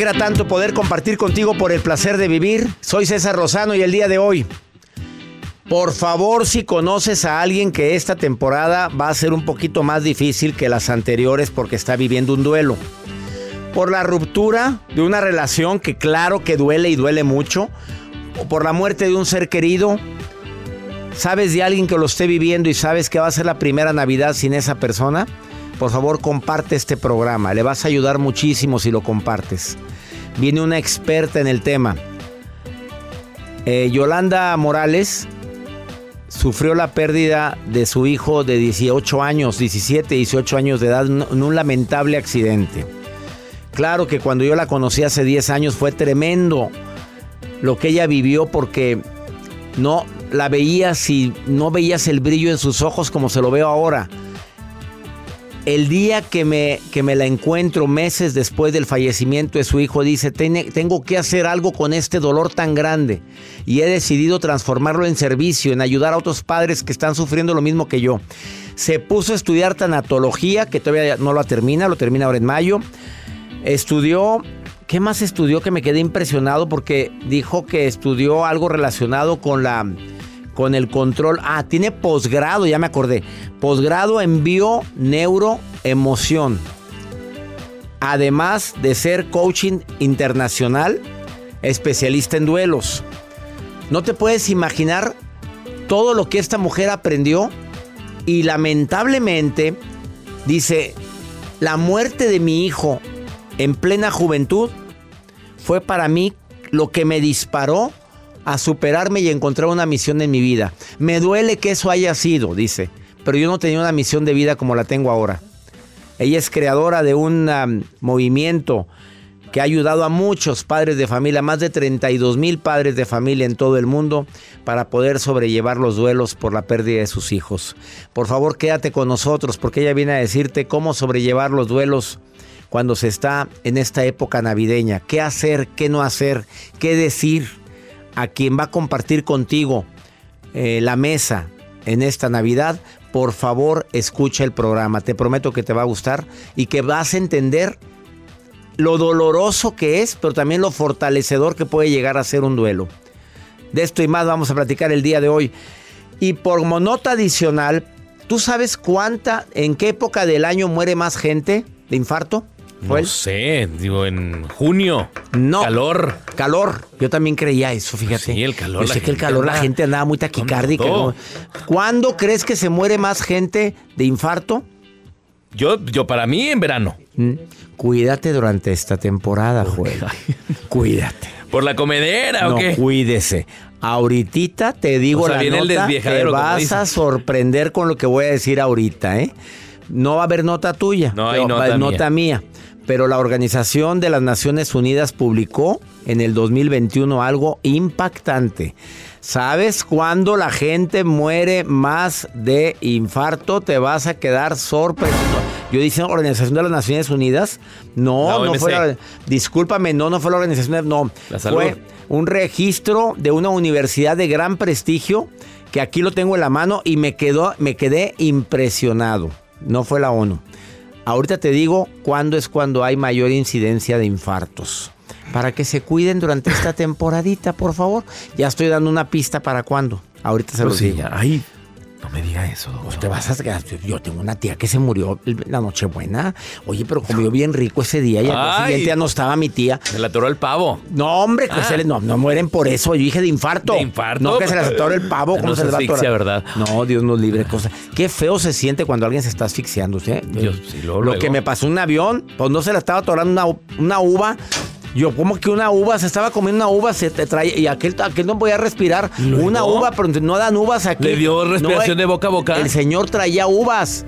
Alegra tanto poder compartir contigo por el placer de vivir. Soy César Rosano y el día de hoy, por favor, si conoces a alguien que esta temporada va a ser un poquito más difícil que las anteriores porque está viviendo un duelo. Por la ruptura de una relación que claro que duele y duele mucho. O por la muerte de un ser querido. ¿Sabes de alguien que lo esté viviendo y sabes que va a ser la primera Navidad sin esa persona? por favor comparte este programa. Le vas a ayudar muchísimo si lo compartes. Viene una experta en el tema. Eh, Yolanda Morales sufrió la pérdida de su hijo de 18 años, 17, 18 años de edad en un lamentable accidente. Claro que cuando yo la conocí hace 10 años fue tremendo lo que ella vivió porque no la veías y no veías el brillo en sus ojos como se lo veo ahora el día que me, que me la encuentro meses después del fallecimiento de su hijo, dice, tengo que hacer algo con este dolor tan grande. Y he decidido transformarlo en servicio, en ayudar a otros padres que están sufriendo lo mismo que yo. Se puso a estudiar tanatología, que todavía no lo termina, lo termina ahora en mayo. Estudió, ¿qué más estudió? Que me quedé impresionado porque dijo que estudió algo relacionado con la con el control. Ah, tiene posgrado, ya me acordé. Posgrado en bio neuroemoción. Además de ser coaching internacional, especialista en duelos. No te puedes imaginar todo lo que esta mujer aprendió y lamentablemente dice, la muerte de mi hijo en plena juventud fue para mí lo que me disparó a superarme y encontrar una misión en mi vida. Me duele que eso haya sido, dice, pero yo no tenía una misión de vida como la tengo ahora. Ella es creadora de un movimiento que ha ayudado a muchos padres de familia, más de 32 mil padres de familia en todo el mundo, para poder sobrellevar los duelos por la pérdida de sus hijos. Por favor, quédate con nosotros porque ella viene a decirte cómo sobrellevar los duelos cuando se está en esta época navideña. ¿Qué hacer? ¿Qué no hacer? ¿Qué decir? A quien va a compartir contigo eh, la mesa en esta Navidad, por favor escucha el programa. Te prometo que te va a gustar y que vas a entender lo doloroso que es, pero también lo fortalecedor que puede llegar a ser un duelo. De esto y más vamos a platicar el día de hoy. Y por nota adicional, ¿tú sabes cuánta, en qué época del año muere más gente de infarto? No sé, digo, en junio. No. Calor. Calor. Yo también creía eso, fíjate. Sí, el calor. Yo sé que el calor la gente andaba muy taquicárdica. ¿Cuándo crees que se muere más gente de infarto? Yo, yo para mí en verano. Mm. Cuídate durante esta temporada, Joel. Cuídate. ¿Por la comedera o qué? cuídese. Ahorita te digo la nota, te vas a sorprender con lo que voy a decir ahorita, ¿eh? No va a haber nota tuya. No hay nota, nota mía. Pero la Organización de las Naciones Unidas publicó en el 2021 algo impactante. ¿Sabes cuándo la gente muere más de infarto? Te vas a quedar sorprendido. Yo dije Organización de las Naciones Unidas. No, no fue la, Discúlpame, no, no fue la Organización, no. La. Fue un registro de una universidad de gran prestigio que aquí lo tengo en la mano y me quedó, me quedé impresionado. No fue la ONU. Ahorita te digo cuándo es cuando hay mayor incidencia de infartos. Para que se cuiden durante esta temporadita, por favor. Ya estoy dando una pista para cuándo. Ahorita se Pero los sí, digo. No me diga eso. doctor. Te vas a. Yo tengo una tía que se murió la Nochebuena. Oye, pero comió bien rico ese día y al día siguiente ya no estaba mi tía. Me la atoró el pavo. No, hombre, que Ah. se les- no, no mueren por eso. Yo dije de infarto. ¿De infarto? No que se les atora el pavo. No ¿Cómo se se asfixia? ¿verdad? No, Dios nos libre cosas. Qué feo se siente cuando alguien se está asfixiando. ¿sí? Yo, sí, Lo que me pasó en un avión, pues no se le estaba atorando una, una uva. Yo, como que una uva? Se estaba comiendo una uva, se te trae, y aquel, aquel no podía respirar. Una uva, pero no dan uvas aquí. ¿Le dio respiración No, de boca a boca? El señor traía uvas.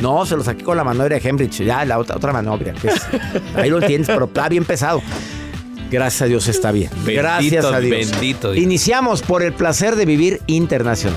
No, se lo saqué con la maniobra de Hembridge. Ya, la otra, otra que es- ahí lo entiendes, pero está bien pesado. Gracias a Dios está bien. Bendito, Gracias a Dios. bendito Dios. Iniciamos por el placer de vivir internacional.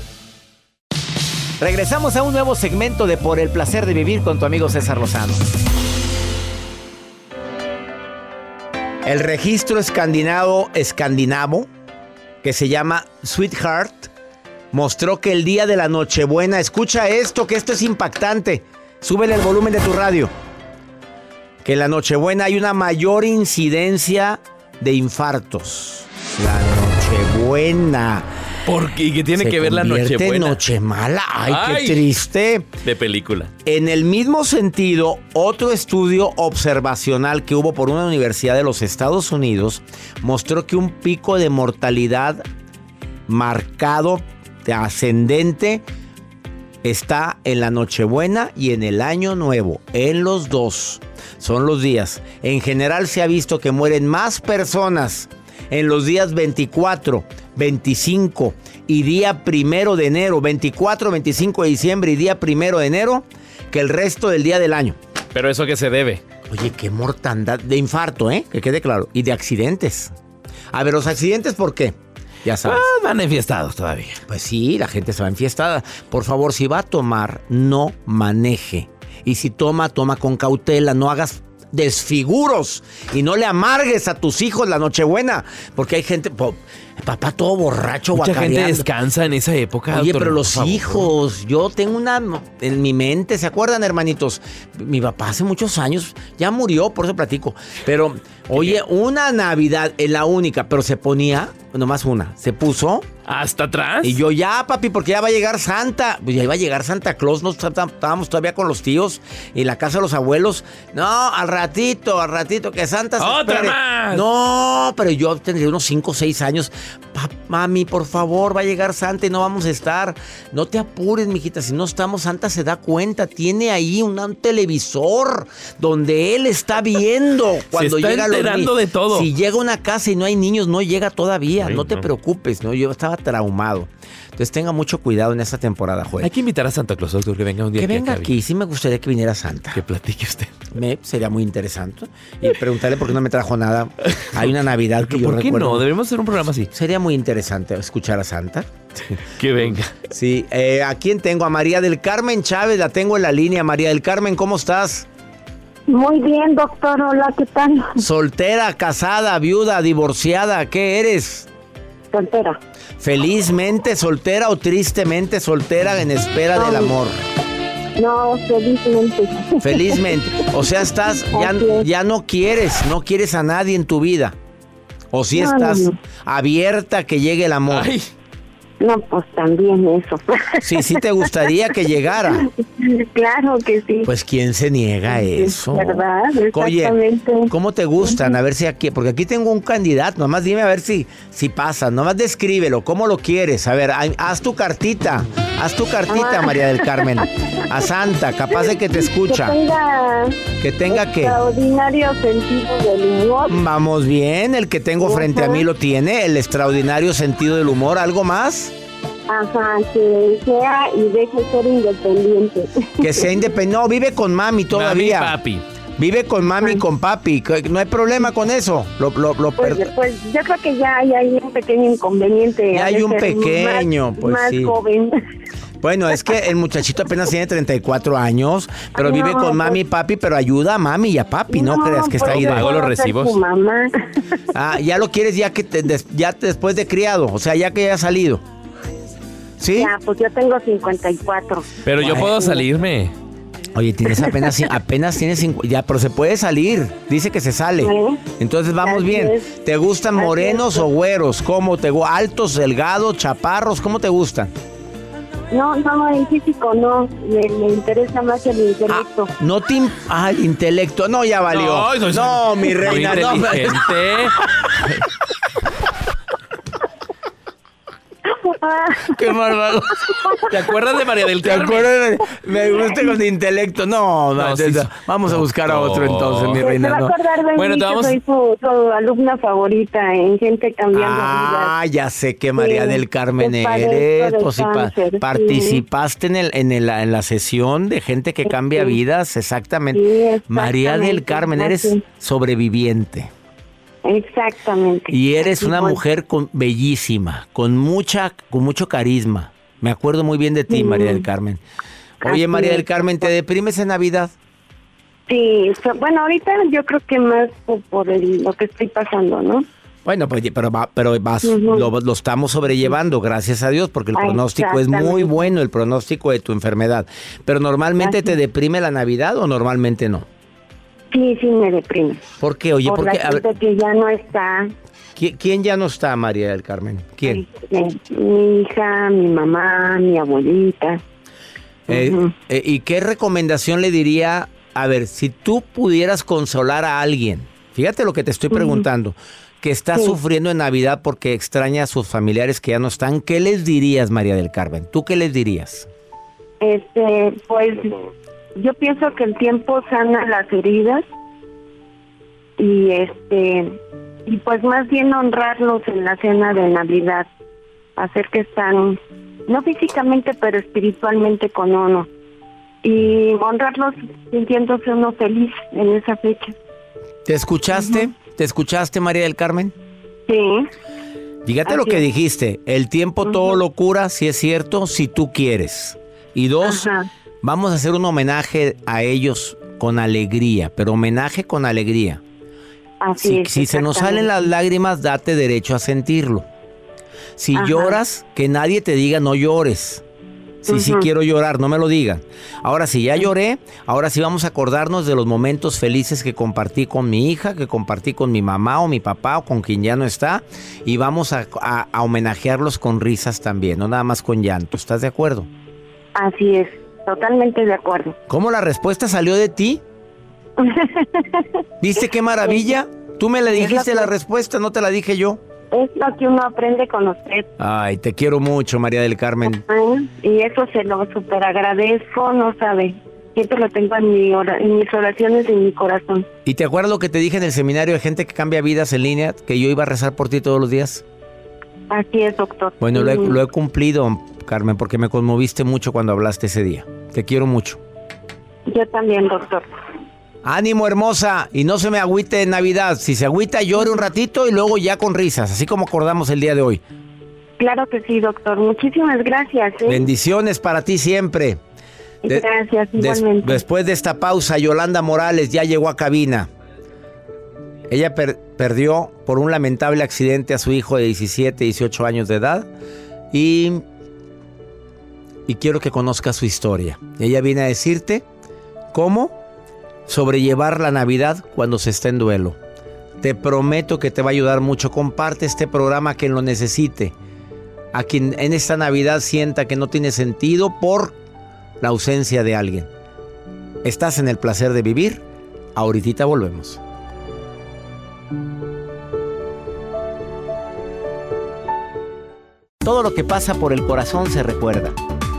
Regresamos a un nuevo segmento de Por el placer de vivir con tu amigo César Lozano. El registro escandinavo, escandinavo que se llama Sweetheart mostró que el día de la Nochebuena, escucha esto, que esto es impactante. Súbele el volumen de tu radio. Que en la Nochebuena hay una mayor incidencia de infartos. La Nochebuena. ¿Por qué? ¿Y qué tiene Se que ver la Nochebuena? noche mala. Ay, Ay. qué triste. De película. En el mismo sentido, otro estudio observacional que hubo por una universidad de los Estados Unidos mostró que un pico de mortalidad marcado, de ascendente, está en la Nochebuena y en el Año Nuevo. En los dos. Son los días. En general se ha visto que mueren más personas en los días 24, 25 y día primero de enero, 24, 25 de diciembre y día primero de enero, que el resto del día del año. ¿Pero eso qué se debe? Oye, qué mortandad de infarto, ¿eh? Que quede claro. Y de accidentes. A ver, los accidentes, ¿por qué? Ya sabes. Ah, van enfiestados todavía. Pues sí, la gente se va enfiestada. Por favor, si va a tomar, no maneje. Y si toma, toma con cautela, no hagas desfiguros y no le amargues a tus hijos la Nochebuena, porque hay gente, po- papá todo borracho, Mucha gente guacareando. descansa en esa época. Oye, doctor, pero los hijos, yo tengo una en mi mente, ¿se acuerdan, hermanitos? Mi papá hace muchos años ya murió, por eso platico. Pero, oye, una Navidad, en la única, pero se ponía, nomás una, se puso ¿Hasta atrás? y yo ya, papi, porque ya va a llegar Santa. Pues ya iba a llegar Santa Claus, no Está- estábamos todavía con los tíos y la casa de los abuelos. No, al ratito, al ratito, que Santa se ¡Otra espere. más! No, pero yo tendría unos 5 o 6 años. Mami, por favor, va a llegar Santa y no vamos a estar. No te apures, mijita, si no estamos, Santa se da cuenta. Tiene ahí un, un televisor donde él está viendo cuando está llega enterando de todo. Si llega a una casa y no hay niños, no llega todavía. Ay, no te preocupes, ¿no? Yo estaba traumado. Entonces tenga mucho cuidado en esta temporada, Joel. Hay que invitar a Santa Claus, doctor, que venga un día que aquí venga aquí, sí me gustaría que viniera Santa. Que platique usted. Me, sería muy interesante. Y preguntarle por qué no me trajo nada. Hay una Navidad que yo ¿Por qué recuerdo. no? Deberíamos hacer un programa así. Sería muy interesante escuchar a Santa. Que venga. Sí, eh, ¿a quién tengo? A María del Carmen Chávez, la tengo en la línea. María del Carmen, ¿cómo estás? Muy bien, doctor. Hola, ¿qué tal? Soltera, casada, viuda, divorciada, ¿qué eres? Soltera. ¿Felizmente soltera o tristemente soltera en espera del amor? No, felizmente. Felizmente. O sea, estás, ya, ya no quieres, no quieres a nadie en tu vida. O si No, no, estás no. abierta a que llegue el amor. Ay, No, pues también eso. Sí, sí te gustaría que llegara. claro que sí. Pues quién se niega a eso. ¿Verdad? Oye. ¿cómo te gustan? A ver si aquí, porque aquí tengo un candidato, nomás dime a ver si, si pasa, nomás descríbelo, ¿cómo lo quieres? A ver, haz tu cartita, haz tu cartita, Ah. María del Carmen, a Santa, capaz de que te Que escucha, tenga que tenga que... extraordinario sentido del humor. Vamos bien, el que tengo frente a mí lo tiene, el extraordinario sentido del humor, ¿algo más? Ajá, que sea y deje ser independiente. Que sea independiente, no, vive con mami todavía. Mami, papi. Vive con mami y con papi, no hay problema con eso. Lo, lo, lo Pues, pues yo creo que ya hay, hay un pequeño inconveniente. Ya ha hay un pequeño, más, pues más sí. joven. Bueno, es que el muchachito apenas tiene 34 años, pero Ay, vive no, con mami y papi, pero ayuda a mami y a papi, no, creas que está pues ahí. Hago los recibos. su mamá. Ah, ya lo quieres ya que te- des- ya después de criado, o sea, ya que ya ha salido. ¿Sí? Ya, pues yo tengo 54. Pero yo puedo salirme. Oye, tienes apenas apenas tienes cincu- ya, pero se puede salir. Dice que se sale. Entonces vamos Así bien. es. ¿Te gustan Así morenos es. o güeros? ¿Cómo te altos, delgados, chaparros? ¿Cómo te gustan? No, no, el físico no. Me, me interesa más el intelecto. Ah, no te ah, el intelecto. No, ya valió. No, No, soy- mi reina, no. Qué bárbaro. ¿Te acuerdas de María del ¿Te Carmen? acuerdas? Me gusta con intelecto. No, no, No, sí, te- sí. vamos a buscar a otro entonces, mi Se reina. va a no. acordar de Bueno, mí te que soy su, su alumna favorita en Gente Cambiando Ah, ya sé que María Sí, del Carmen te eres. Pues, sí. participaste en, el, en, el- en la sesión de gente que cambia Sí. vidas, exactamente. Sí, María del Carmen, eres sobreviviente. Exactamente. Y eres Así una voy. mujer con, bellísima, con mucha, con mucho carisma. Me acuerdo muy bien de ti, Sí. María del Carmen. Oye, Así María del. Carmen, ¿te deprimes en Navidad? Sí, bueno, ahorita yo creo que más por, el- lo que estoy pasando, ¿no? Bueno, pues, pero, va- pero vas, Ujú. lo, lo estamos sobrellevando, gracias a Dios, porque el Ah, pronóstico es muy bueno, el pronóstico de tu enfermedad. Pero normalmente te deprime la Navidad o normalmente no. Sí, sí me deprime. ¿Por qué? Oye, por ¿por la qué? A ver, gente que ya no está. ¿qui- ¿quién ya no está, María del Carmen? ¿Quién? este, mi hija, mi mamá, mi abuelita. Eh, eh, ¿Y qué recomendación le diría? A ver, si tú pudieras consolar a alguien, fíjate lo que te estoy preguntando, que está Sí. sufriendo en Navidad porque extraña a sus familiares que ya no están, ¿qué les dirías, María del Carmen? ¿Tú qué les dirías? Este, pues yo pienso que el tiempo sana las heridas y este y pues más bien honrarlos en la cena de Navidad, hacer que están no físicamente pero espiritualmente con uno y honrarlos sintiéndose uno feliz en esa fecha. ¿Te escuchaste? ¿Te escuchaste, María del Carmen? Sí, Fíjate lo Así que es. dijiste, el tiempo todo lo cura, si es cierto, si tú quieres. Y dos, Ajá. Vamos a hacer un homenaje a ellos con alegría, pero homenaje con alegría. así Si, es. si se nos salen las lágrimas, date derecho a sentirlo. Si Ajá. lloras, que nadie te diga no llores. Si sí Ujú. quiero llorar, no me lo digan. Ahora si ya lloré, ahora sí vamos a acordarnos de los momentos felices que compartí con mi hija, que compartí con mi mamá o mi papá o con quien ya no está. Y vamos a, a- a homenajearlos con risas también, no nada más con llanto. ¿Estás de acuerdo? Así es, totalmente de acuerdo. ¿Cómo la respuesta salió de ti? ¿Viste qué maravilla? Tú me le dijiste la respuesta, no te la dije yo. Es lo que uno aprende con usted. Ay, te quiero mucho, María del Carmen. Ah, Y eso se lo super agradezco, no sabe. Siempre lo tengo en, mi ora- en mis oraciones y en mi corazón. ¿Y te acuerdas lo que te dije en el seminario de gente que cambia vidas en línea? Que yo iba a rezar por ti todos los días. Así es, doctor. Bueno, lo he, lo he cumplido, Carmen, porque me conmoviste mucho cuando hablaste ese día. Te quiero mucho. Yo también, doctor. Ánimo, hermosa, y no se me agüite en Navidad. Si se agüita, llore un ratito y luego ya con risas, así como acordamos el día de hoy. Claro que sí, doctor. Muchísimas gracias. ¿eh? Bendiciones para ti siempre. De- Gracias, des- igualmente. después de esta pausa, Yolanda Morales ya llegó a cabina. Ella per- perdió por un lamentable accidente a su hijo de 17, 18 años de edad y, y quiero que conozcas su historia. Ella viene a decirte cómo sobrellevar la Navidad cuando se está en duelo. Te prometo que te va a ayudar mucho. Comparte este programa a quien lo necesite. A quien en esta Navidad sienta que no tiene sentido por la ausencia de alguien. ¿Estás en el placer de vivir? Ahorita volvemos. Todo lo que pasa por el corazón se recuerda.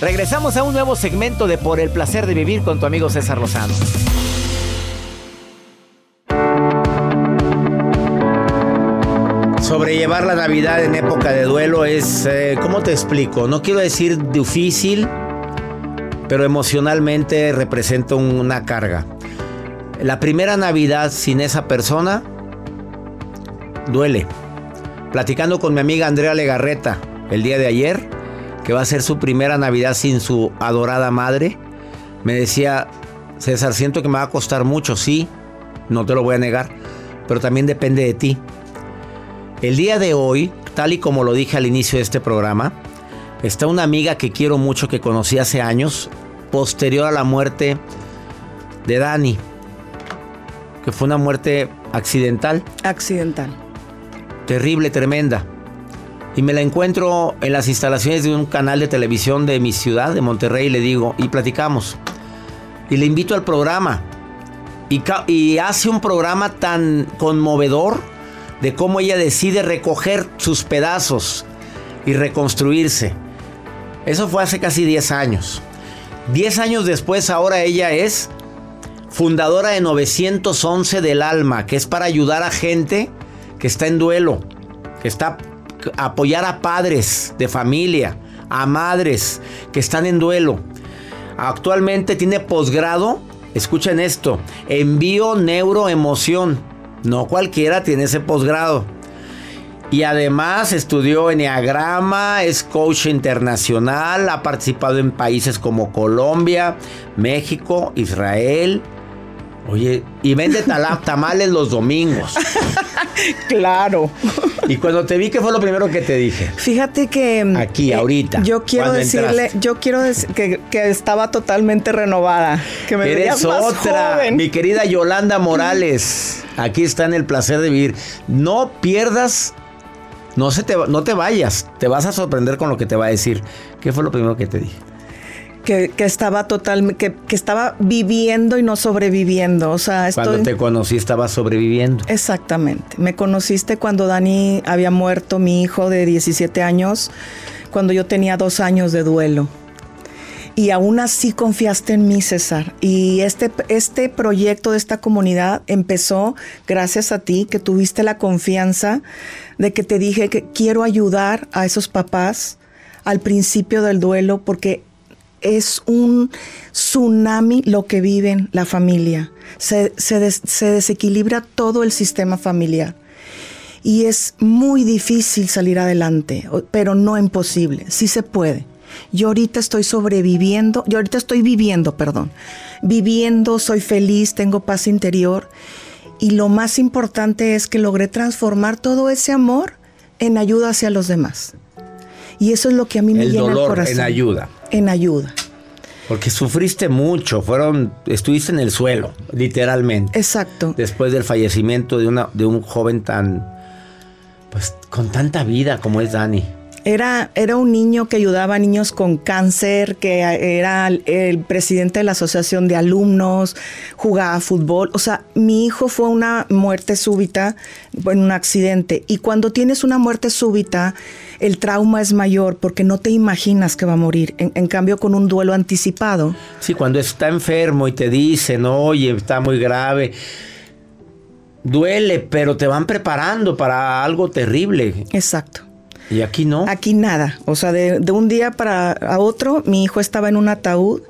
Regresamos a un nuevo segmento de Por el placer de vivir con tu amigo César Lozano. Sobrellevar la Navidad en época de duelo es, eh, ¿cómo te explico? No quiero decir difícil, pero emocionalmente representa una carga. La primera Navidad sin esa persona duele. Platicando con mi amiga Andrea Legarreta el día de ayer, que va a ser su primera Navidad sin su adorada madre, me decía, César, siento que me va a costar mucho, sí, no te lo voy a negar, pero también depende de ti. El día de hoy, tal y como lo dije al inicio de este programa, está una amiga que quiero mucho, que conocí hace años, posterior a la muerte de Dani, que fue una muerte accidental, Accidental. terrible, tremenda. Y me la encuentro en las instalaciones de un canal de televisión de mi ciudad, de Monterrey, y le digo, y platicamos. Y le invito al programa. Y, hace un programa tan conmovedor de cómo ella decide recoger sus pedazos y reconstruirse. Eso fue hace casi 10 años. 10 años después, ahora ella es fundadora de 911 del Alma, que es para ayudar a gente que está en duelo, que está apoyar a padres de familia, a madres que están en duelo. Actualmente tiene posgrado, escuchen esto, en bio-neuroemoción. No cualquiera tiene ese posgrado. Y además estudió Enneagrama, es coach internacional, ha participado en países como Colombia, México, Israel. Oye, y vende tamales los domingos. Claro. Y cuando te vi, ¿qué fue lo primero que te dije? Fíjate que mm, Aquí, ahorita, Yo quiero decirle, entraste. yo quiero decir que, que estaba totalmente renovada, que me Eres más otra, joven. mi querida Yolanda Morales. Aquí está en el placer de vivir. No pierdas, no, se te, no te vayas. Te vas a sorprender con lo que te va a decir. ¿Qué fue lo primero que te dije? Que, que estaba total, que, que estaba viviendo y no sobreviviendo. O sea, estoy. Cuando te conocí estabas sobreviviendo. Exactamente. Me conociste cuando Dani había muerto, mi hijo de 17 años, cuando yo tenía dos años de duelo. Y aún así confiaste en mí, César. Y este, este proyecto de esta comunidad empezó gracias a ti, que tuviste la confianza de que te dije que quiero ayudar a esos papás al principio del duelo porque es un tsunami lo que viven la familia. Se, se des- se desequilibra todo el sistema familiar. Y es muy difícil salir adelante, pero no imposible. Sí se puede. Yo ahorita estoy sobreviviendo, yo ahorita estoy viviendo, perdón. Viviendo, soy feliz, tengo paz interior. Y lo más importante es que logré transformar todo ese amor en ayuda hacia los demás. Y eso es lo que a mí me El llena el dolor corazón. en ayuda. En ayuda. Porque sufriste mucho, fueron, estuviste en el suelo, literalmente. Exacto. Después del fallecimiento de, una, de un joven tan, pues, con tanta vida como es Dani. Era, era un niño que ayudaba a niños con cáncer, que era el, el presidente de la asociación de alumnos, jugaba fútbol. O sea, mi hijo fue una muerte súbita en un accidente. Y cuando tienes una muerte súbita, el trauma es mayor porque no te imaginas que va a morir. En, en cambio, con un duelo anticipado, Sí, cuando está enfermo y te dicen, oye, está muy grave. Duele, pero te van preparando para algo terrible. exacto. Y aquí no. Aquí nada. O sea, de, un día para a otro, mi hijo estaba en un ataúd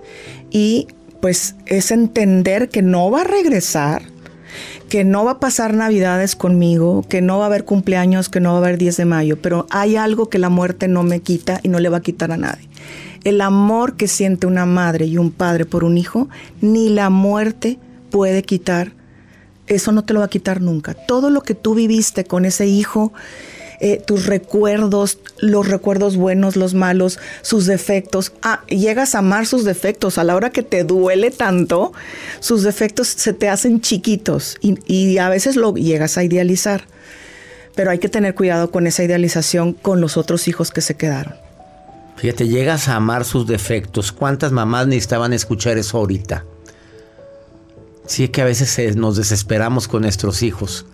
y pues es entender que no va a regresar, que no va a pasar navidades conmigo, que no va a haber cumpleaños, que no va a haber 10 de mayo, pero hay algo que la muerte no me quita y no le va a quitar a nadie. El amor que siente una madre y un padre por un hijo, ni la muerte puede quitar. Eso no te lo va a quitar nunca. Todo lo que tú viviste con ese hijo, eh, tus recuerdos, los recuerdos buenos, los malos, sus defectos. Ah, llegas a amar sus defectos. A la hora que te duele tanto, sus defectos se te hacen chiquitos y, y a veces lo llegas a idealizar. Pero hay que tener cuidado con esa idealización con los otros hijos que se quedaron. Fíjate, llegas a amar sus defectos. ¿Cuántas mamás necesitaban escuchar eso ahorita? Sí, es que a veces eh, nos desesperamos con nuestros hijos.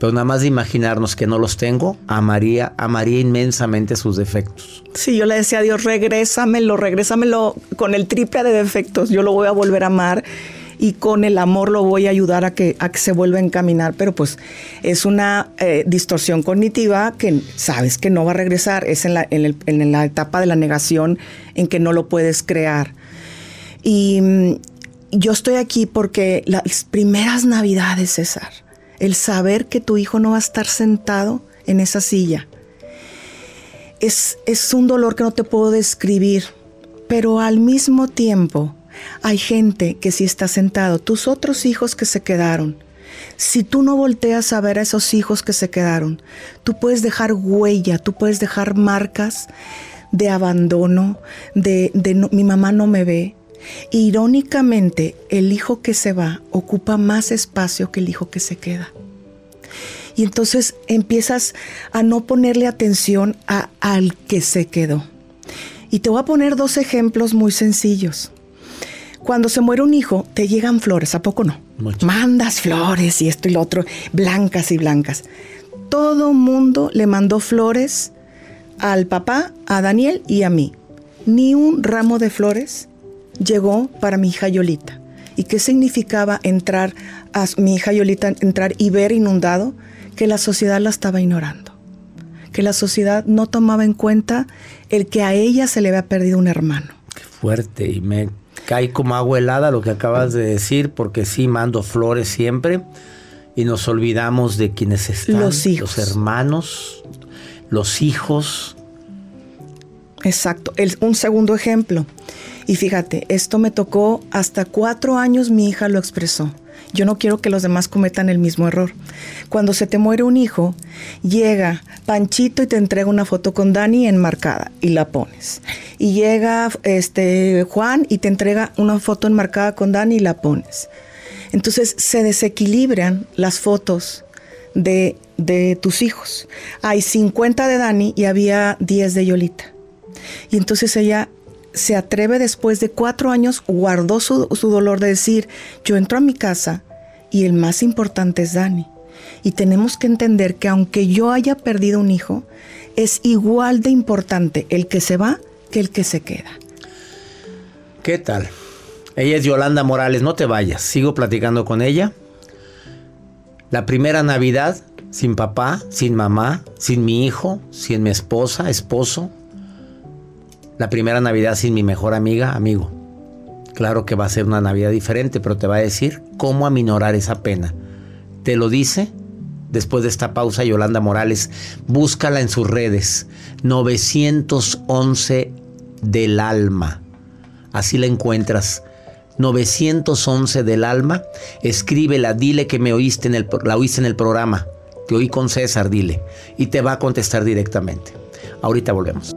Pero nada más de imaginarnos que no los tengo, amaría, amaría inmensamente sus defectos. Sí, yo le decía a Dios, regrésamelo, regrésamelo con el triple de defectos. Yo lo voy a volver a amar y con el amor lo voy a ayudar a que, a que se vuelva a encaminar. Pero pues es una eh, distorsión cognitiva que sabes que no va a regresar. Es en la, en el- en la etapa de la negación en que no lo puedes crear. Y mm, yo estoy aquí porque las primeras navidades, César, el saber que tu hijo no va a estar sentado en esa silla, es, es un dolor que no te puedo describir, pero al mismo tiempo hay gente que sí está sentado, tus otros hijos que se quedaron. Si tú no volteas a ver a esos hijos que se quedaron, tú puedes dejar huella, tú puedes dejar marcas de abandono, de, de no- mi mamá no me ve. Irónicamente, el hijo que se va ocupa más espacio que el hijo que se queda. Y entonces empiezas a no ponerle atención a, al que se quedó. Y te voy a poner dos ejemplos muy sencillos. Cuando se muere un hijo, te llegan flores, ¿a poco no? Mandas flores y esto y lo otro, blancas y blancas. Todo mundo le mandó flores al papá, a Daniel y a mí. Ni un ramo de flores llegó para mi hija Yolita. ¿Y qué significaba entrar a mi hija Yolita, entrar y ver inundado? Que la sociedad la estaba ignorando. Que la sociedad no tomaba en cuenta el que a ella se le había perdido un hermano. Fuerte y me cae como agua helada lo que acabas de decir, porque sí mando flores siempre y nos olvidamos de quienes están, Los hijos. los hermanos, los hijos. Exacto. El- un segundo ejemplo. Y fíjate, esto me tocó hasta cuatro años, mi hija lo expresó. Yo no quiero que los demás cometan el mismo error. Cuando se te muere un hijo, llega Panchito y te entrega una foto con Dani enmarcada y la pones. Y llega este Juan y te entrega una foto enmarcada con Dani y la pones. Entonces se desequilibran las fotos de, de tus hijos. Hay 50 de Dani y había 10 de Yolita. Y entonces ella se atreve después de cuatro años, guardó su, dolor de decir, yo entro a mi casa y el más importante es Dani. Y tenemos que entender que aunque yo haya perdido un hijo, es igual de importante el que se va que el que se queda. ¿Qué tal? Ella es Yolanda Morales, no te vayas, sigo platicando con ella. La primera Navidad sin papá, sin mamá, sin mi hijo, sin mi esposa, esposo. La primera Navidad sin mi mejor amiga, amigo. Claro que va a ser una Navidad diferente, pero te va a decir cómo aminorar esa pena. Te lo dice después de esta pausa Yolanda Morales. Búscala en sus redes. 911 del alma. Así la encuentras. 911 del alma. Escríbela, dile que me oíste en el, la oíste en el programa. Te oí con César, dile. Y te va a contestar directamente. Ahorita volvemos.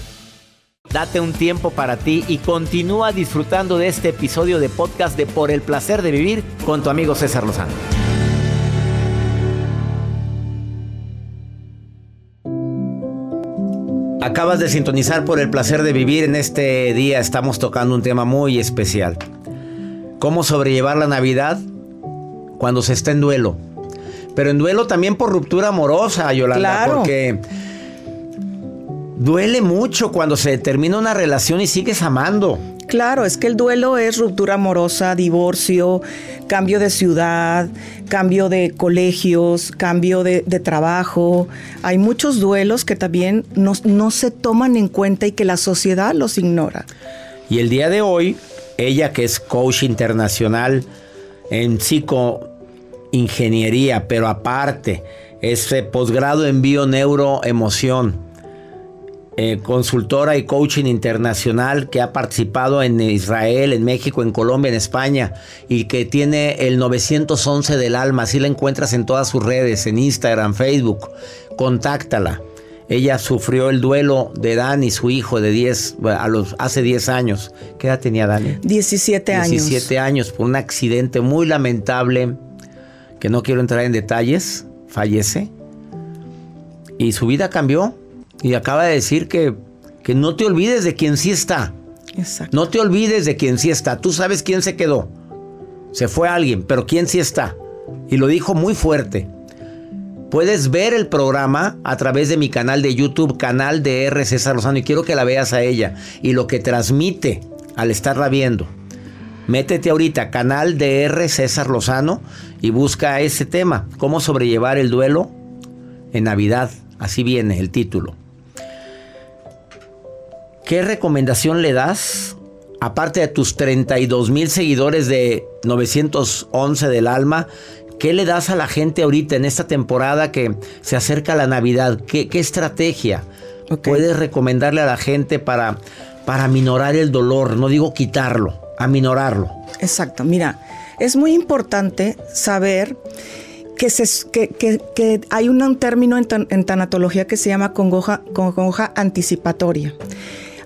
Date un tiempo para ti y continúa disfrutando de este episodio de podcast de Por el placer de vivir con tu amigo César Lozano. Acabas de sintonizar por el placer de vivir. En este día estamos tocando un tema muy especial. ¿Cómo sobrellevar la Navidad cuando se está en duelo? Pero en duelo también por ruptura amorosa, Yolanda, Claro. porque duele mucho cuando se termina una relación y sigues amando. Claro, es que el duelo es ruptura amorosa, divorcio, cambio de ciudad, cambio de colegios, cambio de, de trabajo. Hay muchos duelos que también no, no se toman en cuenta y que la sociedad los ignora. Y el día de hoy, ella que es coach internacional en psicoingeniería, pero aparte es posgrado en bioneuroemoción, eh, consultora y coaching internacional que ha participado en Israel, en México, en Colombia, en España y que tiene el 911 del alma. Así la encuentras en todas sus redes, en Instagram, Facebook. Contáctala. Ella sufrió el duelo de Dani, su hijo de 10, a los, hace 10 años. ¿Qué edad tenía Dani? 17 años. 17 años por un accidente muy lamentable que no quiero entrar en detalles. Fallece. Y su vida cambió. Y acaba de decir que, que no te olvides de quien sí está. Exacto. No te olvides de quien sí está. Tú sabes quién se quedó. Se fue alguien, pero quién sí está. Y lo dijo muy fuerte. Puedes ver el programa a través de mi canal de YouTube, canal de R. César Lozano, y quiero que la veas a ella y lo que transmite al estarla viendo. Métete ahorita, canal de R. César Lozano, y busca ese tema, cómo sobrellevar el duelo en Navidad. Así viene el título. ¿Qué recomendación le das? Aparte de tus 32 mil seguidores de 911 del alma, ¿qué le das a la gente ahorita en esta temporada que se acerca la Navidad? ¿Qué, qué estrategia puedes recomendarle a la gente para, para aminorar el dolor? No digo quitarlo, aminorarlo. Exacto, mira, es muy importante saber que, se- que- que- que hay un, un término en, tan- en tanatología que se llama congoja, congoja anticipatoria.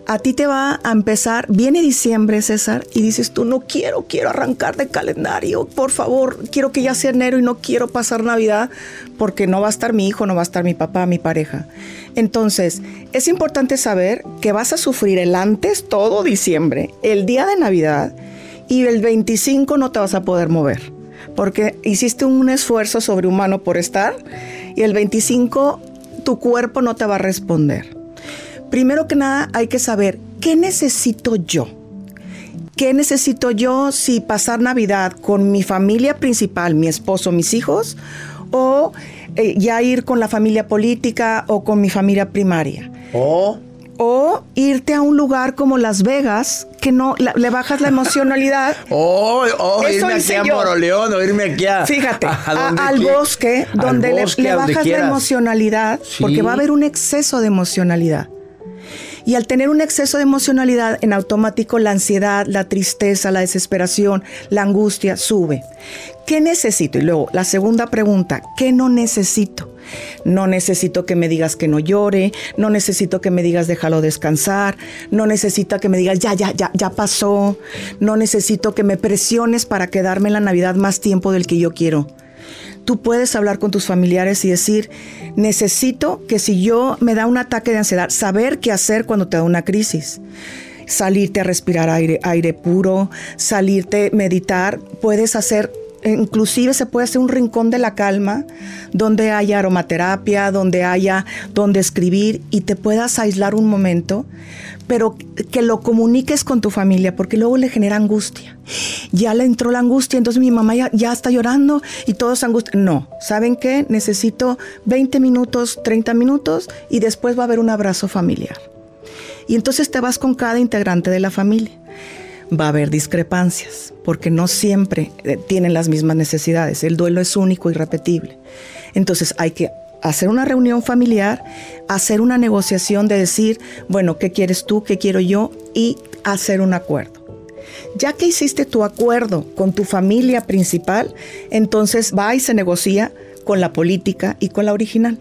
A ti te va a empezar, viene diciembre, César, y dices tú, no quiero, quiero arrancar de calendario, por favor, quiero que ya sea enero y no quiero pasar Navidad porque no va a estar mi hijo, no va a estar mi papá, mi pareja. Entonces, es importante saber que vas a sufrir el antes, todo diciembre, el día de Navidad, y el 25 no te vas a poder mover, porque hiciste un esfuerzo sobrehumano por estar, y el 25 tu cuerpo no te va a responder. Primero que nada hay que saber qué necesito yo. ¿Qué necesito yo si pasar Navidad con mi familia principal, mi esposo, mis hijos? ¿O eh, ya ir con la familia política o con mi familia primaria? O O irte a un lugar como Las Vegas, que no la- le bajas la emocionalidad. O, o Eso irme aquí a. Moroleón o irme aquí a. Fíjate, a a- donde al bosque, Al donde le- bajas la emocionalidad, Sí. porque va a haber un exceso de emocionalidad. Y al tener un exceso de emocionalidad, en automático la ansiedad, la tristeza, la desesperación, la angustia sube. ¿Qué necesito? Y luego, la segunda pregunta, ¿qué no necesito? No necesito que me digas que no llore, no necesito que me digas déjalo descansar, no necesito que me digas ya, ya, ya, ya pasó, no necesito que me presiones para quedarme en la Navidad más tiempo del que yo quiero. Tú puedes hablar con tus familiares y decir, necesito que si yo me da un ataque de ansiedad, saber qué hacer cuando te da una crisis. Salirte a respirar aire, aire puro, salirte a meditar, puedes hacer inclusive se puede hacer un rincón de la calma donde haya aromaterapia, donde haya donde escribir y te puedas aislar un momento, pero que lo comuniques con tu familia porque luego le genera angustia. Ya le entró la angustia, entonces mi mamá ya, está llorando y todo es angustia. No, ¿saben qué? Necesito 20 minutos, 30 minutos y después va a haber un abrazo familiar. Y entonces te vas con cada integrante de la familia va a haber discrepancias, porque no siempre eh, tienen las mismas necesidades. El duelo es único y repetible. Entonces hay que hacer una reunión familiar, hacer una negociación de decir, bueno, ¿qué quieres tú? ¿Qué quiero yo? Y hacer un acuerdo. Ya que hiciste tu acuerdo con tu familia principal, entonces va y se negocia con la política y con la original.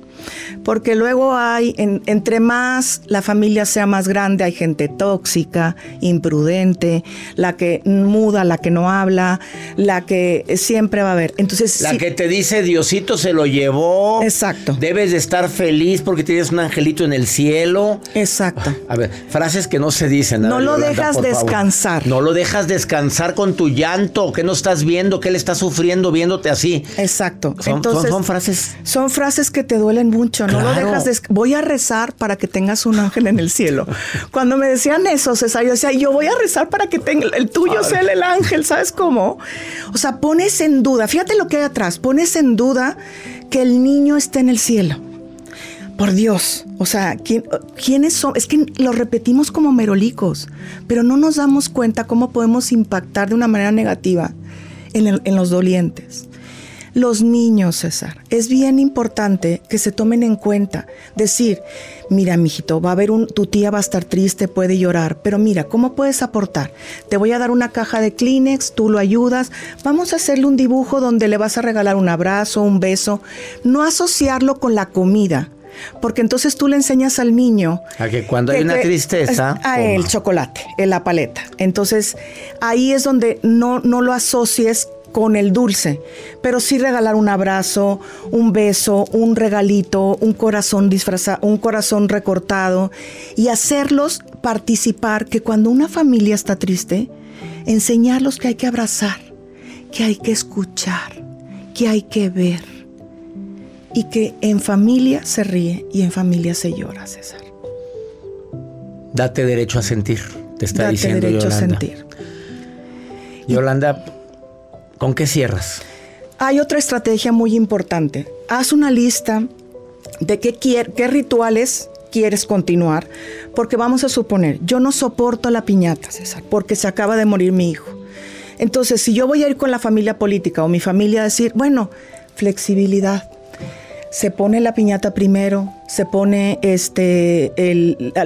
Porque luego hay, entre más la familia sea más grande, hay gente tóxica, imprudente, la que muda, la que no habla, la que siempre va a haber. Entonces, la que te dice Diosito se lo llevó. Exacto. Debes de estar feliz porque tienes un angelito en el cielo. Exacto. A ver, frases que no se dicen. No lo dejas descansar. No lo dejas descansar con tu llanto. ¿Qué no estás viendo? ¿Qué le estás sufriendo viéndote así? Exacto. Entonces, son frases. Son frases que te duelen mucho, no lo dejas de, voy a rezar para que tengas un ángel en el cielo. Cuando me decían eso, César, yo decía, yo voy a rezar para que tenga el tuyo sea el ángel, ¿sabes cómo? O sea, pones en duda, fíjate lo que hay atrás, pones en duda que el niño esté en el cielo. Por Dios, o sea, ¿quiénes son? Es que lo repetimos como merolicos, pero no nos damos cuenta cómo podemos impactar de una manera negativa en los dolientes. Los niños, César, es bien importante que se tomen en cuenta. Decir, mira, mijito, va a haber un, tu tía va a estar triste, puede llorar, pero mira, ¿cómo puedes aportar? Te voy a dar una caja de Kleenex, tú lo ayudas, vamos a hacerle un dibujo donde le vas a regalar un abrazo, un beso, no asociarlo con la comida. Porque entonces tú le enseñas al niño. A que cuando hay una tristeza. A el chocolate, en la paleta. Entonces ahí es donde no, no lo asocies con el dulce, pero sí regalar un abrazo, un beso, un regalito, un corazón disfrazado, un corazón recortado y hacerlos participar que cuando una familia está triste, enseñarlos que hay que abrazar, que hay que escuchar, que hay que ver y que en familia se ríe y en familia se llora, César. Date derecho a sentir, te está Date diciendo derecho Yolanda. a sentir. Yolanda, ¿Con qué cierras? Hay otra estrategia muy importante. Haz una lista de qué, qué rituales quieres continuar, porque vamos a suponer, yo no soporto la piñata, César, porque se acaba de morir mi hijo. Entonces, si yo voy a ir con la familia política o mi familia a decir, bueno, flexibilidad, se pone la piñata primero, se pone este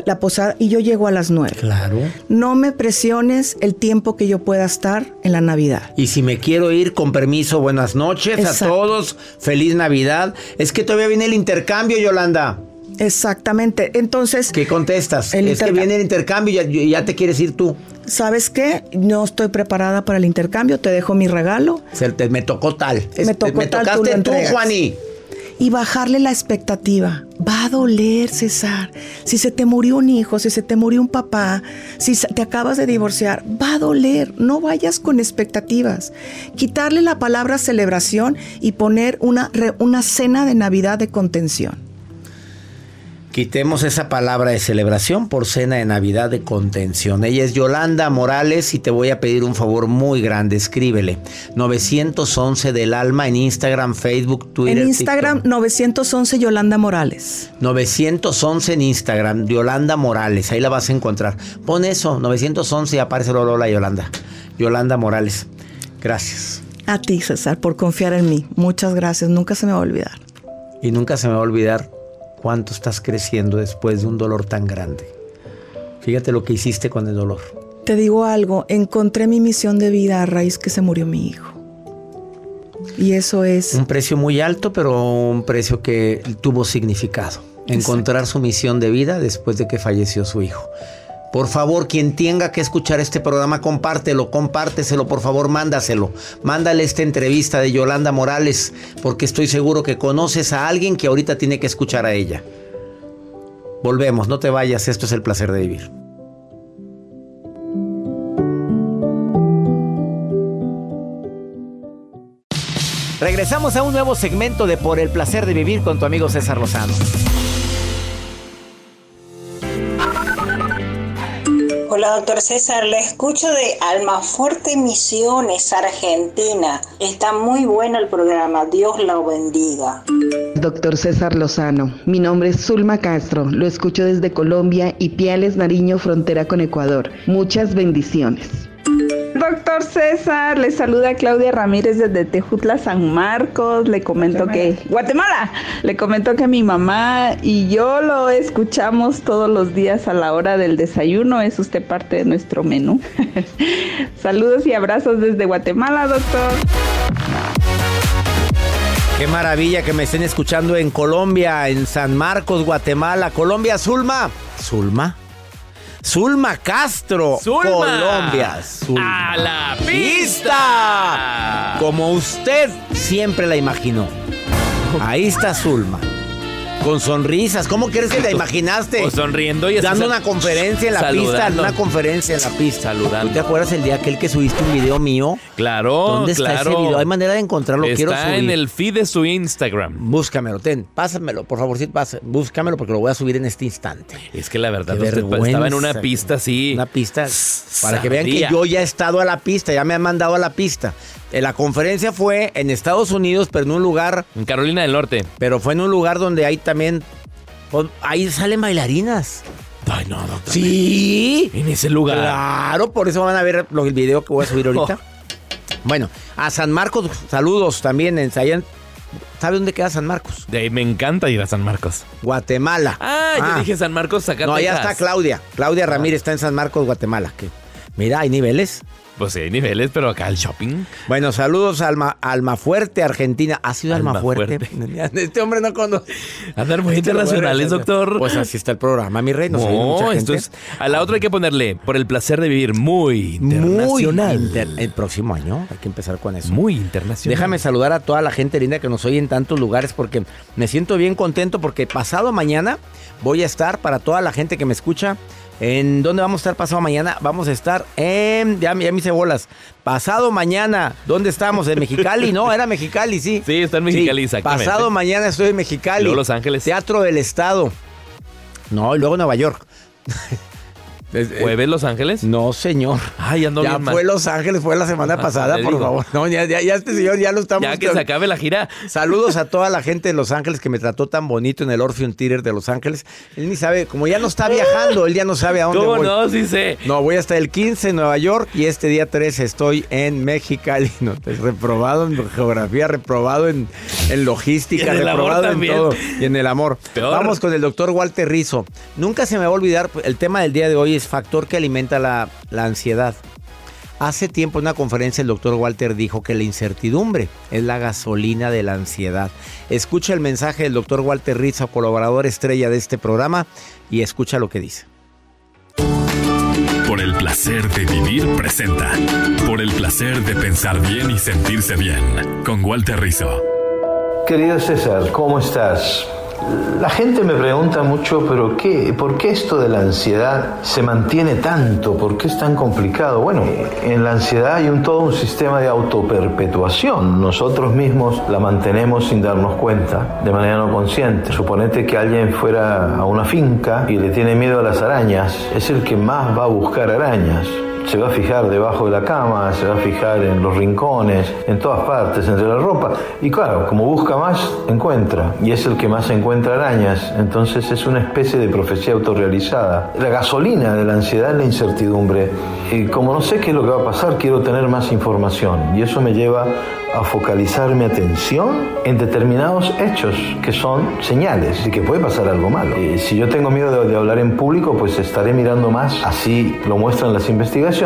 la, posada y yo llego a las nueve. Claro. No me presiones el tiempo que yo pueda estar en la Navidad. Y si me quiero ir, con permiso, buenas noches a todos, feliz Navidad. Es que todavía viene el intercambio, Yolanda. Exactamente. Entonces. ¿Qué contestas? es que viene el intercambio y ya, te quieres ir tú. ¿Sabes qué? No estoy preparada para el intercambio. Te dejo mi regalo. me tocó tal. Me, tocó me tal, tocaste tú, Juaní y bajarle la expectativa. Va a doler, César. Si se te murió un hijo, si se te murió un papá, si te acabas de divorciar, va a doler. No vayas con expectativas. Quitarle la palabra celebración y poner una, una cena de Navidad de contención. Quitemos esa palabra de celebración por cena de Navidad de contención. Ella es Yolanda Morales y te voy a pedir un favor muy grande. Escríbele 911 del alma en Instagram, Facebook, Twitter. En Instagram 911 Yolanda Morales. 911 en Instagram, Yolanda Morales. Ahí la vas a encontrar. Pon eso, 911 y aparece Lola Yolanda. Yolanda Morales. Gracias. A ti, César, por confiar en mí. Muchas gracias. Nunca se me va a olvidar. Y nunca se me va a olvidar cuánto estás creciendo después de un dolor tan grande. Fíjate lo que hiciste con el dolor. Te digo algo, encontré mi misión de vida a raíz que se murió mi hijo. Y eso es... Un precio muy alto, pero un precio que tuvo significado. Encontrar su misión de vida después de que falleció su hijo. Por favor, quien tenga que escuchar este programa, compártelo, compárteselo, por favor, mándaselo. Mándale esta entrevista de Yolanda Morales, porque estoy seguro que conoces a alguien que ahorita tiene que escuchar a ella. Volvemos, no te vayas, esto es el placer de vivir. Regresamos a un nuevo segmento de Por el placer de vivir con tu amigo César Lozano. Doctor César. Le escucho de Almafuerte Misiones, Argentina. Está muy bueno el programa. Dios lo bendiga. Doctor César Lozano, mi nombre es Zulma Castro, lo escucho desde Colombia y Piales, Nariño, frontera con Ecuador. Muchas bendiciones. Doctor César, le saluda Claudia Ramírez desde Tejutla, San Marcos. Le comento que. Guatemala. Le comento que mi mamá y yo lo escuchamos todos los días a la hora del desayuno. Es usted parte de nuestro menú. Saludos y abrazos desde Guatemala, doctor. Qué maravilla que me estén escuchando en Colombia, en San Marcos, Guatemala. Colombia, Zulma. Zulma. Zulma Castro, Zulma. Colombia. Zulma. ¡A la pista! Como usted siempre la imaginó. Ahí está Zulma. Con sonrisas. ¿Cómo crees que la imaginaste? Pues sonriendo y así Dando una conferencia en la pista. Una conferencia en la pista. Saludando. ¿Tú te acuerdas el día aquel que subiste un video mío? Claro, ¿Dónde está claro. ese video? Hay manera de encontrarlo. Está Quiero subir. en el feed de su Instagram. Búscamelo, ten, pásamelo, por favor, sí, búscamelo porque lo voy a subir en este instante. Es que la verdad, usted estaba en una pista así. Una pista para que vean que yo ya he estado a la pista, ya me han mandado a la pista. Eh, La conferencia fue en Estados Unidos, pero en un lugar, En Carolina del Norte. pero fue en un lugar donde hay también, pues, ahí salen bailarinas. Ay, no, doctor. Sí. En ese lugar. Claro, por eso van a ver el video que voy a subir ahorita. Bueno, a San Marcos, saludos también en Sayan. ¿Sabe dónde queda San Marcos? De ahí me encanta ir a San Marcos. Guatemala. Ah, yo dije San Marcos, Zacatecas. No, allá está Claudia. Claudia Ramírez está en San Marcos, Guatemala. Que, mira, hay niveles. Pues sí, hay niveles, pero acá el shopping. Bueno, saludos a Alma, Almafuerte, Argentina. ¿Ha sido Almafuerte? Almafuerte. Este hombre no conoce. Andar muy internacionales, doctor. Pues así está el programa, mi rey. No, No, mucha esto gente. es. A la otra hay que ponerle por el placer de vivir muy muy internacional. inter- el próximo año hay que empezar con eso. Muy internacional. Déjame saludar a toda la gente linda que nos oye en tantos lugares porque me siento bien contento porque pasado mañana voy a estar para toda la gente que me escucha. ¿En dónde vamos a estar pasado mañana? Vamos a estar en. Ya, ya me hice bolas. Pasado mañana. ¿Dónde estamos? ¿En Mexicali? No, era Mexicali, sí. Sí, está en Mexicali, exactamente. Pasado mañana estoy en Mexicali. Luego Los Ángeles. Teatro del Estado. No, y luego Nueva York. Eh, ¿Jueves Los Ángeles? No, señor. Ay, ando Ya bien mal. fue Los Ángeles, fue la semana Ah, pasada, por digo. favor. No, ya, ya, ya este señor ya lo estamos. Ya que se acabe la gira. Saludos a toda la gente de Los Ángeles que me trató tan bonito en el Orpheum Theater de Los Ángeles. Él ni sabe, como ya no está viajando, él ya no sabe a dónde ¿Cómo voy. no? Sí sé. No, voy hasta el 15 en Nueva York y este día 3 estoy en Mexicali. No, reprobado en geografía, reprobado en, en logística, en reprobado en todo. Y en el amor. Peor. Vamos con el doctor Walter Rizzo. Nunca se me va a olvidar, el tema del día de hoy factor que alimenta la, la ansiedad. Hace tiempo en una conferencia el doctor Walter dijo que la incertidumbre es la gasolina de la ansiedad. Escucha el mensaje del doctor Walter Rizzo, colaborador estrella de este programa, y escucha lo que dice. Por el placer de vivir presenta. Por el placer de pensar bien y sentirse bien. Con Walter Rizzo. Querido César, ¿cómo estás? La gente me pregunta mucho, pero qué, ¿por qué esto de la ansiedad se mantiene tanto? ¿Por qué es tan complicado? Bueno, en la ansiedad hay un, todo un sistema de autoperpetuación. Nosotros mismos la mantenemos sin darnos cuenta, de manera no consciente. Suponete que alguien fuera a una finca y le tiene miedo a las arañas, es el que más va a buscar arañas se va a fijar debajo de la cama, se va a fijar en los rincones, en todas partes, entre la ropa. Y claro, como busca más, encuentra. Y es el que más encuentra arañas. Entonces es una especie de profecía autorrealizada. La gasolina de la ansiedad es la incertidumbre. Y como no sé qué es lo que va a pasar, quiero tener más información. Y eso me lleva a focalizar mi atención en determinados hechos que son señales de que puede pasar algo malo. Eh, si yo tengo miedo de, de hablar en público, pues estaré mirando más, así lo muestran las investigaciones,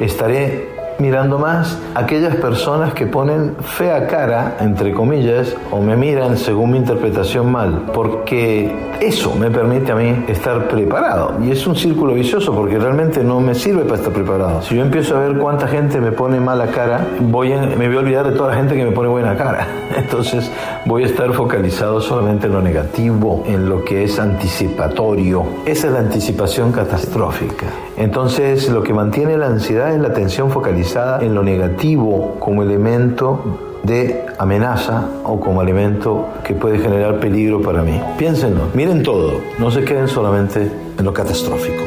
estaré mirando más aquellas personas que ponen fea cara, entre comillas, o me miran según mi interpretación mal, porque eso me permite a mí estar preparado. Y es un círculo vicioso porque realmente no me sirve para estar preparado. Si yo empiezo a ver cuánta gente me pone mala cara, voy me voy a olvidar de toda la gente que me pone buena cara. Entonces voy a estar focalizado solamente en lo negativo, en lo que es anticipatorio. Esa es la anticipación catastrófica. Entonces lo que mantiene la ansiedad es la atención focalizada en lo negativo como elemento de amenaza o como elemento que puede generar peligro para mí. Piénsenlo, miren todo, no se queden solamente en lo catastrófico.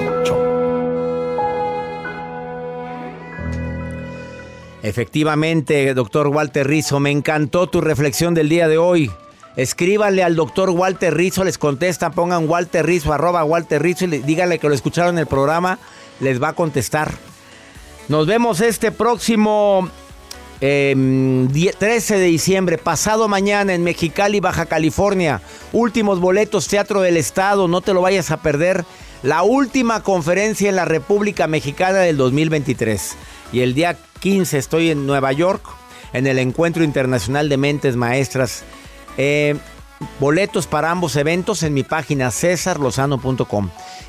Efectivamente, doctor Walter Rizzo, me encantó tu reflexión del día de hoy. Escríbanle al doctor Walter Rizzo, les contesta, pongan Walter Rizzo, arroba Walter Rizzo y díganle que lo escucharon en el programa, les va a contestar. Nos vemos este próximo 13 em, de diciembre, pasado mañana en Mexicali, Baja California. Últimos boletos, Teatro del Estado, no te lo vayas a perder. La última conferencia en la República Mexicana del 2023. Y el día 15 estoy en Nueva York, en el Encuentro Internacional de Mentes Maestras. Eh, boletos para ambos eventos en mi página cesarlozano.com.